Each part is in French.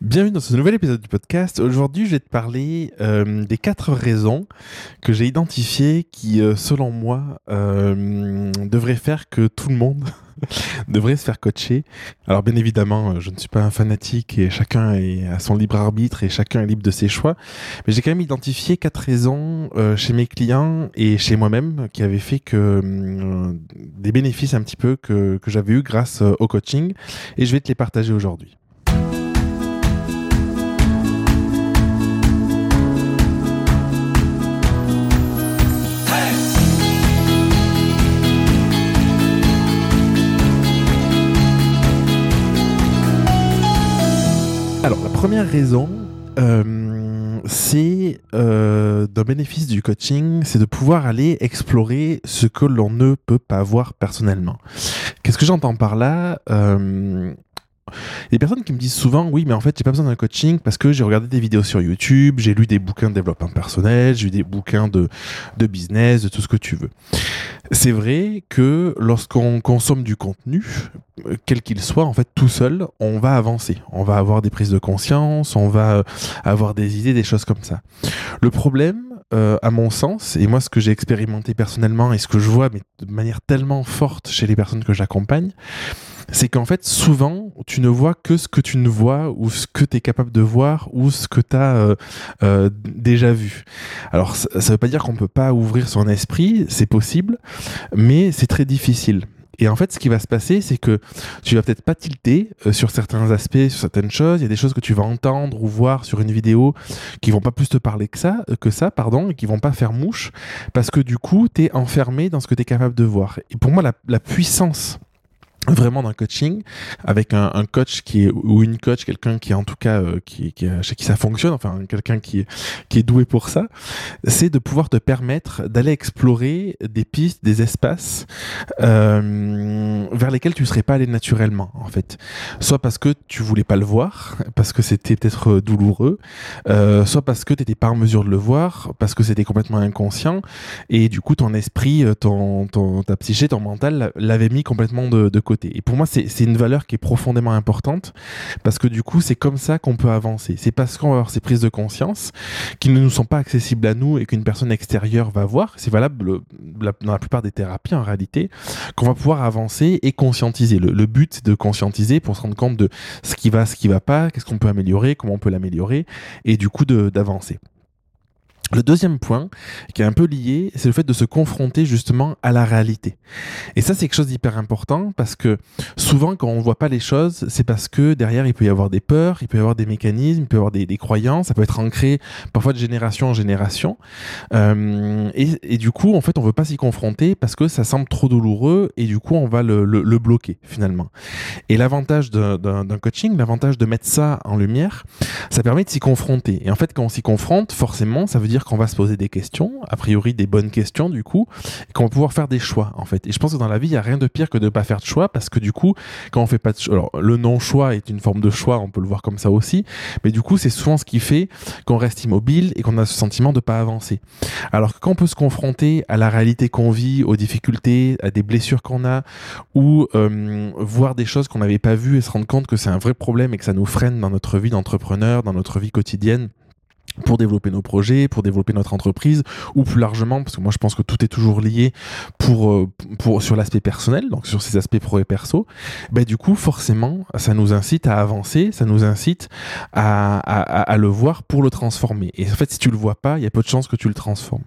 Bienvenue dans ce nouvel épisode du podcast. Aujourd'hui, je vais te parler euh, des quatre raisons que j'ai identifiées qui, euh, selon moi, euh, devraient faire que tout le monde devrait se faire coacher. Alors, bien évidemment, euh, je ne suis pas un fanatique et chacun est à son libre arbitre et chacun est libre de ses choix. Mais j'ai quand même identifié quatre raisons euh, chez mes clients et chez moi-même qui avaient fait que euh, des bénéfices un petit peu que, que j'avais eu grâce euh, au coaching et je vais te les partager aujourd'hui. Première raison, euh, c'est euh, d'un bénéfice du coaching, c'est de pouvoir aller explorer ce que l'on ne peut pas voir personnellement. Qu'est-ce que j'entends par là? Euh, il y a des personnes qui me disent souvent, oui, mais en fait, j'ai pas besoin d'un coaching parce que j'ai regardé des vidéos sur YouTube, j'ai lu des bouquins de développement personnel, j'ai lu des bouquins de, de business, de tout ce que tu veux. C'est vrai que lorsqu'on consomme du contenu, quel qu'il soit, en fait, tout seul, on va avancer. On va avoir des prises de conscience, on va euh, avoir des idées, des choses comme ça. Le problème, euh, à mon sens, et moi ce que j'ai expérimenté personnellement et ce que je vois, mais de manière tellement forte chez les personnes que j'accompagne, c'est qu'en fait, souvent, tu ne vois que ce que tu ne vois ou ce que tu es capable de voir ou ce que tu as euh, euh, déjà vu. Alors, ça ne veut pas dire qu'on ne peut pas ouvrir son esprit, c'est possible, mais c'est très difficile. Et en fait, ce qui va se passer, c'est que tu vas peut-être pas tilter euh, sur certains aspects, sur certaines choses. Il y a des choses que tu vas entendre ou voir sur une vidéo qui vont pas plus te parler que ça, euh, que ça, pardon, et qui vont pas faire mouche, parce que du coup, tu es enfermé dans ce que tu es capable de voir. Et pour moi, la, la puissance vraiment d'un coaching avec un, coach qui est ou une coach quelqu'un qui est en tout cas euh, qui, qui chez qui ça fonctionne enfin quelqu'un qui qui est doué pour ça c'est de pouvoir te permettre d'aller explorer des pistes des espaces euh, vers lesquels tu serais pas allé naturellement en fait. Soit parce que tu voulais pas le voir parce que c'était peut-être douloureux euh, soit parce que tu n'étais pas en mesure de le voir parce que c'était complètement inconscient et du coup ton esprit ton, ton ta psyché ton mental l'avait mis complètement de côté et pour moi, c'est une valeur qui est profondément importante parce que du coup, c'est comme ça qu'on peut avancer. C'est parce qu'on va avoir ces prises de conscience qui ne nous sont pas accessibles à nous et qu'une personne extérieure va voir. C'est valable dans la plupart des thérapies en réalité, qu'on va pouvoir avancer et conscientiser. Le, but, c'est de conscientiser pour se rendre compte de ce qui va, ce qui va pas, qu'est-ce qu'on peut améliorer, comment on peut l'améliorer et du coup d'avancer. Le deuxième point, qui est un peu lié, c'est le fait de se confronter justement à la réalité. Et ça, c'est quelque chose d'hyper important parce que souvent, quand on voit pas les choses, c'est parce que derrière, il peut y avoir des peurs, il peut y avoir des mécanismes, il peut y avoir des, croyances, ça peut être ancré parfois de génération en génération. Euh, et, du coup, en fait, on veut pas s'y confronter parce que ça semble trop douloureux et du coup, on va le bloquer finalement. Et l'avantage d'un coaching, l'avantage de mettre ça en lumière, ça permet de s'y confronter. Et en fait, quand on s'y confronte, forcément, ça veut dire qu'on va se poser des questions, a priori des bonnes questions du coup, et qu'on va pouvoir faire des choix en fait. Et je pense que dans la vie, il n'y a rien de pire que de ne pas faire de choix parce que du coup, quand on fait pas de choix, alors le non-choix est une forme de choix, on peut le voir comme ça aussi, mais du coup, c'est souvent ce qui fait qu'on reste immobile et qu'on a ce sentiment de pas avancer. Alors que quand on peut se confronter à la réalité qu'on vit, aux difficultés, à des blessures qu'on a, ou euh, voir des choses qu'on n'avait pas vues et se rendre compte que c'est un vrai problème et que ça nous freine dans notre vie d'entrepreneur, dans notre vie quotidienne, pour développer nos projets, pour développer notre entreprise, ou plus largement, parce que moi je pense que tout est toujours lié pour, euh, pour sur l'aspect personnel, donc sur ces aspects pro et perso, ben du coup forcément ça nous incite à avancer, ça nous incite à, à, à le voir pour le transformer. Et en fait si tu le vois pas, il y a peu de chances que tu le transformes.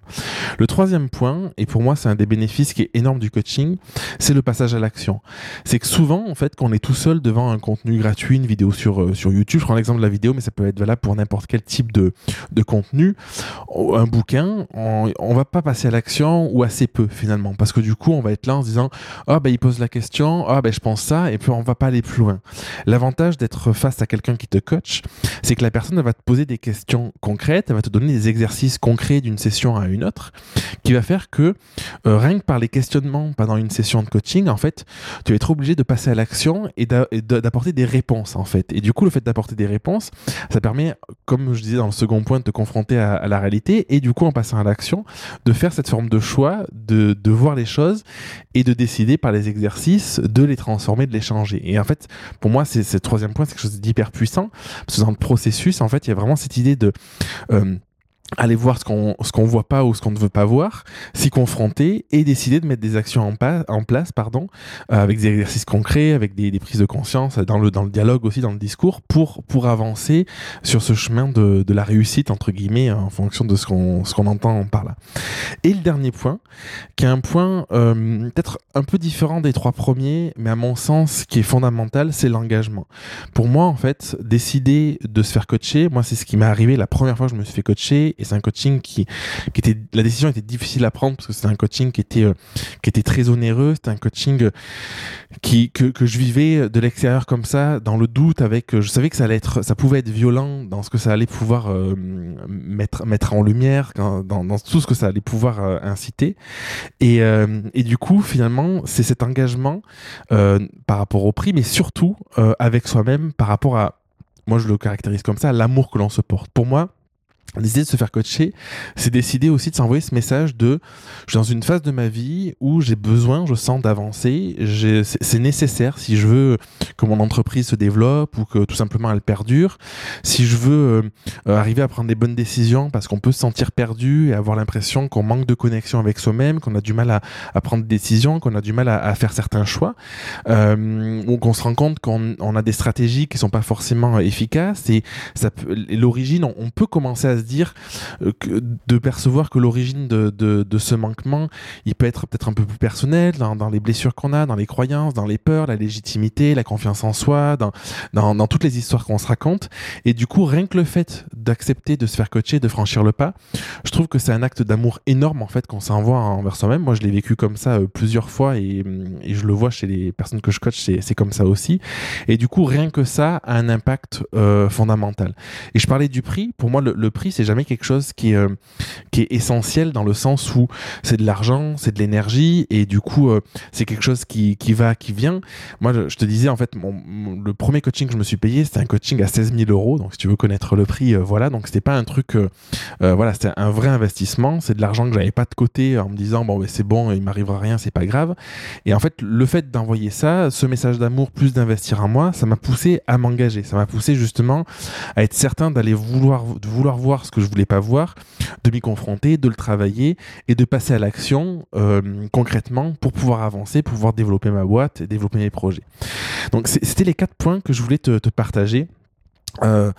Le troisième point, et pour moi c'est un des bénéfices qui est énorme du coaching, c'est le passage à l'action. C'est que souvent en fait quand on est tout seul devant un contenu gratuit, une vidéo sur, euh, sur YouTube, je prends l'exemple de la vidéo, mais ça peut être valable pour n'importe quel type de de contenu, un bouquin, on, on va pas passer à l'action ou assez peu finalement, parce que du coup on va être là en se disant ah oh, ben il pose la question, ah oh, ben je pense ça, et puis on va pas aller plus loin. L'avantage d'être face à quelqu'un qui te coach, c'est que la personne va te poser des questions concrètes, elle va te donner des exercices concrets d'une session à une autre, qui va faire que euh, rien que par les questionnements pendant une session de coaching, en fait, tu vas être obligé de passer à l'action et d'apporter des réponses en fait. Et du coup le fait d'apporter des réponses, ça permet, comme je disais dans le second point de te confronter à, la réalité et du coup en passant à l'action, de faire cette forme de choix, de, de voir les choses et de décider par les exercices de les transformer, de les changer. Et en fait, pour moi, c'est ce troisième point, c'est quelque chose d'hyper puissant parce que dans le processus, en fait, il y a vraiment cette idée de euh, aller voir ce qu'on ce qu'on voit pas ou ce qu'on ne veut pas voir, s'y confronter et décider de mettre des actions en, place pardon euh, avec des exercices concrets, avec des, des, prises de conscience dans le dans le dialogue aussi dans le discours pour pour avancer sur ce chemin de, de la réussite entre guillemets en fonction de ce qu'on ce qu'on entend par là. Et le dernier point qui est un point euh, peut-être un peu différent des trois premiers mais à mon sens qui est fondamental, c'est l'engagement. Pour moi en fait, décider de se faire coacher, moi c'est ce qui m'est arrivé la première fois que je me suis fait coacher et c'est un coaching qui, qui était, la décision était difficile à prendre parce que c'était un coaching qui était, euh, qui était très onéreux. C'était un coaching euh, qui, que, que je vivais de l'extérieur comme ça, dans le doute avec, euh, je savais que ça allait être, ça pouvait être violent dans ce que ça allait pouvoir mettre, mettre en lumière, dans, tout ce que ça allait pouvoir inciter. Et, et du coup, finalement, c'est cet engagement par rapport au prix, mais surtout avec soi-même par rapport à, moi je le caractérise comme ça, l'amour que l'on se porte. Pour moi, Décider de se faire coacher, c'est décider aussi de s'envoyer ce message de je suis dans une phase de ma vie où j'ai besoin, je sens d'avancer, c'est nécessaire si je veux que mon entreprise se développe ou que tout simplement elle perdure, si je veux euh, arriver à prendre des bonnes décisions parce qu'on peut se sentir perdu et avoir l'impression qu'on manque de connexion avec soi-même, qu'on a du mal à, prendre des décisions, qu'on a du mal à, faire certains choix, euh, ou qu'on se rend compte qu'on on a des stratégies qui sont pas forcément efficaces et l'origine, on, on peut commencer à dire euh, de percevoir que l'origine de, de, ce manquement, il peut être peut-être un peu plus personnel, dans, dans les blessures qu'on a, dans les croyances, dans les peurs, la légitimité, la confiance en soi, dans, dans, toutes les histoires qu'on se raconte. Et du coup, rien que le fait d'accepter de se faire coacher, de franchir le pas, je trouve que c'est un acte d'amour énorme en fait qu'on s'envoie envers soi-même. Moi, je l'ai vécu comme ça euh, plusieurs fois et, et, je le vois chez les personnes que je coach, c'est comme ça aussi. Et du coup, rien que ça a un impact euh, fondamental. Et je parlais du prix. Pour moi, le, le prix, c'est jamais quelque chose qui est, euh, qui est essentiel dans le sens où c'est de l'argent, c'est de l'énergie, et du coup, euh, c'est quelque chose qui, qui va, qui vient. Moi, je, te disais, en fait, mon, le premier coaching que je me suis payé, c'était un coaching à 16 000 euros. Donc, si tu veux connaître le prix, euh, voilà. Donc, c'était pas un truc, voilà, c'était un vrai investissement. C'est de l'argent que j'avais pas de côté en me disant, bon, ben, c'est bon, il m'arrivera rien, c'est pas grave. Et en fait, le fait d'envoyer ça, ce message d'amour plus d'investir en moi, ça m'a poussé à m'engager. Ça m'a poussé justement à être certain d'aller vouloir, de vouloir voir ce que je voulais pas voir, de m'y confronter, de le travailler et de passer à l'action euh, concrètement pour pouvoir avancer, pouvoir développer ma boîte et développer mes projets. Donc c'était les quatre points que je voulais te partager. Euh,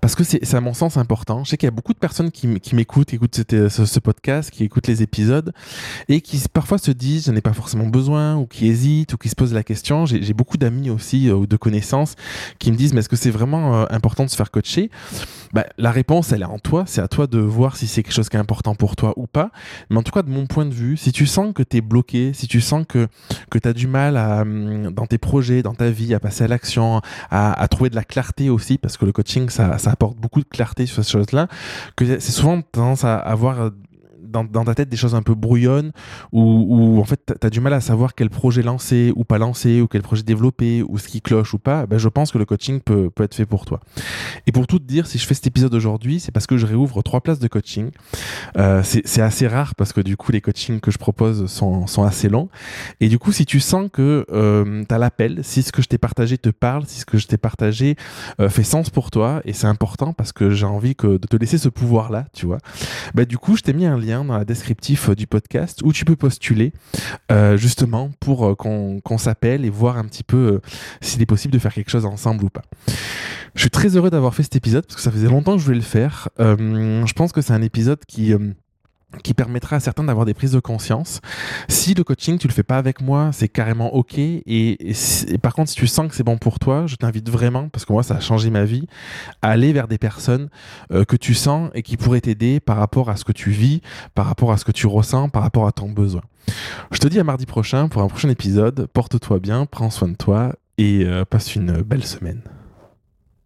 parce que c'est à mon sens important. Je sais qu'il y a beaucoup de personnes qui, m'écoutent, qui écoutent ce, ce, podcast, qui écoutent les épisodes et qui parfois se disent je n'ai pas forcément besoin ou qui hésitent ou qui se posent la question. J'ai beaucoup d'amis aussi euh, ou de connaissances qui me disent mais est-ce que c'est vraiment euh, important de se faire coacher? Bah, La réponse elle est en toi. C'est à toi de voir si c'est quelque chose qui est important pour toi ou pas. Mais en tout cas de mon point de vue, si tu sens que tu es bloqué, si tu sens que, que tu as du mal à, hum, dans tes projets, dans ta vie, à passer à l'action, à, à trouver de la clarté aussi parce que coaching, ça, ça apporte beaucoup de clarté sur ces choses-là, que c'est souvent tendance à avoir dans, ta tête des choses un peu brouillonnes où, en fait tu as du mal à savoir quel projet lancer ou pas lancer ou quel projet développer ou ce qui cloche ou pas, ben, je pense que le coaching peut, peut être fait pour toi. Et pour tout te dire, si je fais cet épisode aujourd'hui, c'est parce que je réouvre trois places de coaching. Euh, c'est assez rare parce que du coup les coachings que je propose sont, sont assez longs. Et du coup, si tu sens que euh, tu as l'appel, si ce que je t'ai partagé te parle, si ce que je t'ai partagé euh, fait sens pour toi, et c'est important parce que j'ai envie que de te laisser ce pouvoir-là, tu vois, bah, du coup, je t'ai mis un lien dans la descriptif euh, du podcast où tu peux postuler euh, justement pour euh, qu'on s'appelle et voir un petit peu s'il est possible de faire quelque chose ensemble ou pas. Je suis très heureux d'avoir fait cet épisode parce que ça faisait longtemps que je voulais le faire. je pense que c'est un épisode qui qui permettra à certains d'avoir des prises de conscience. Si le coaching, tu le fais pas avec moi, c'est carrément ok. Et, par contre, si tu sens que c'est bon pour toi, je t'invite vraiment, parce que moi, ça a changé ma vie, à aller vers des personnes euh, que tu sens et qui pourraient t'aider par rapport à ce que tu vis, par rapport à ce que tu ressens, par rapport à ton besoin. Je te dis à mardi prochain pour un prochain épisode. Porte-toi bien, prends soin de toi et euh, passe une belle semaine.